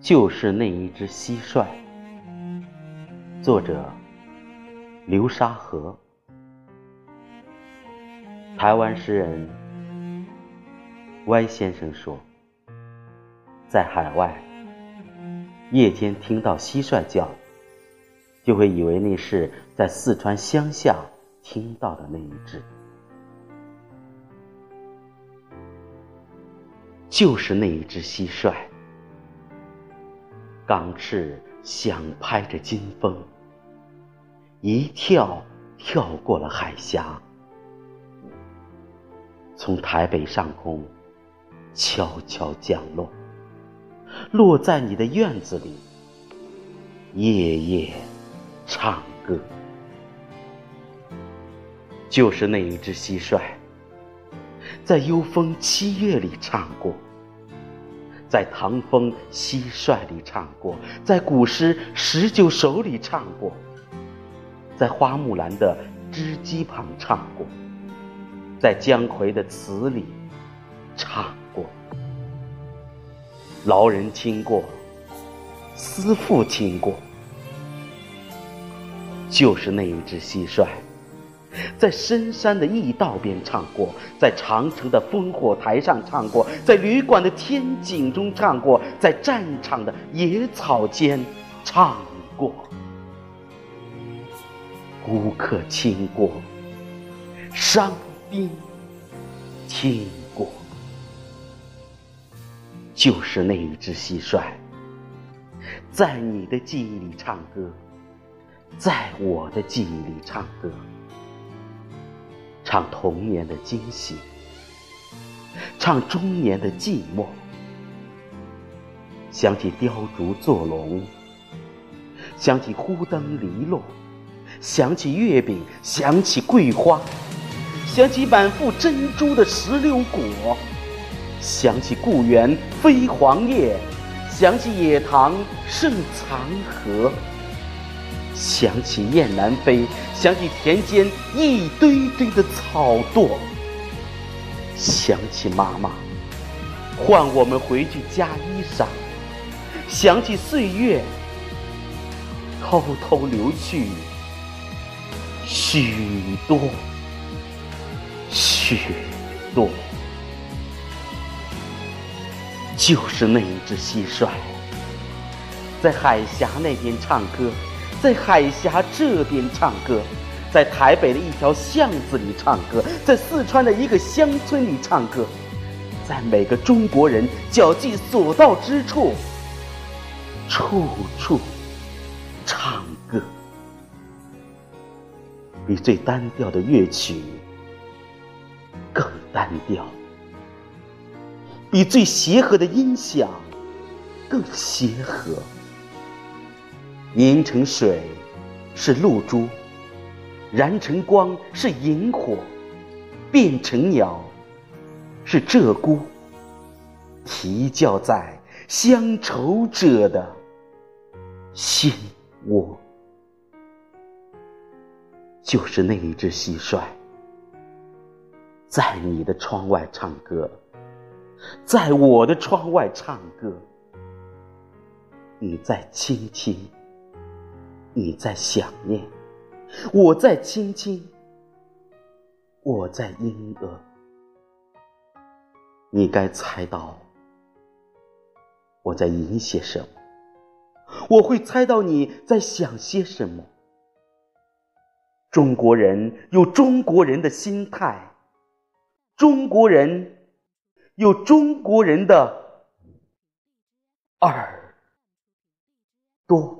就是那一只蟋蟀。作者：流沙河。台湾诗人歪先生说，在海外，夜间听到蟋蟀叫，就会以为那是在四川乡下听到的那一只，就是那一只蟋蟀。钢翅响拍着金风，一跳跳过了海峡，从台北上空悄悄降落，落在你的院子里，夜夜唱歌。就是那一只蟋蟀，在幽风七月里唱过。在唐风蟋蟀里唱过，在古诗十九首里唱过，在花木兰的织机旁唱过，在姜夔的词里唱过。老人听过，思妇听过，就是那一只蟋蟀。在深山的驿道边唱过，在长城的烽火台上唱过，在旅馆的天井中唱过，在战场的野草间唱过。孤客听过，伤兵听过，就是那一只蟋蟀，在你的记忆里唱歌，在我的记忆里唱歌。唱童年的惊喜，唱中年的寂寞。想起雕烛做龙，想起忽灯篱落，想起月饼，想起桂花，想起满腹珍珠的石榴果，想起故园飞黄叶，想起野塘胜残荷。想起雁南飞，想起田间一堆堆的草垛，想起妈妈唤我们回去加衣裳，想起岁月偷偷流去许多许多，就是那一只蟋蟀，在海峡那边唱歌。在海峡这边唱歌，在台北的一条巷子里唱歌，在四川的一个乡村里唱歌，在每个中国人脚迹所到之处，处处唱歌，比最单调的乐曲更单调，比最协和的音响更协和。凝成水是露珠，燃成光是萤火，变成鸟是鹧鸪，啼叫在乡愁者的心窝。就是那一只蟋蟀，在你的窗外唱歌，在我的窗外唱歌，你在轻轻。你在想念，我在倾听，我在莺歌。你该猜到我在吟些什么，我会猜到你在想些什么。中国人有中国人的心态，中国人有中国人的耳朵。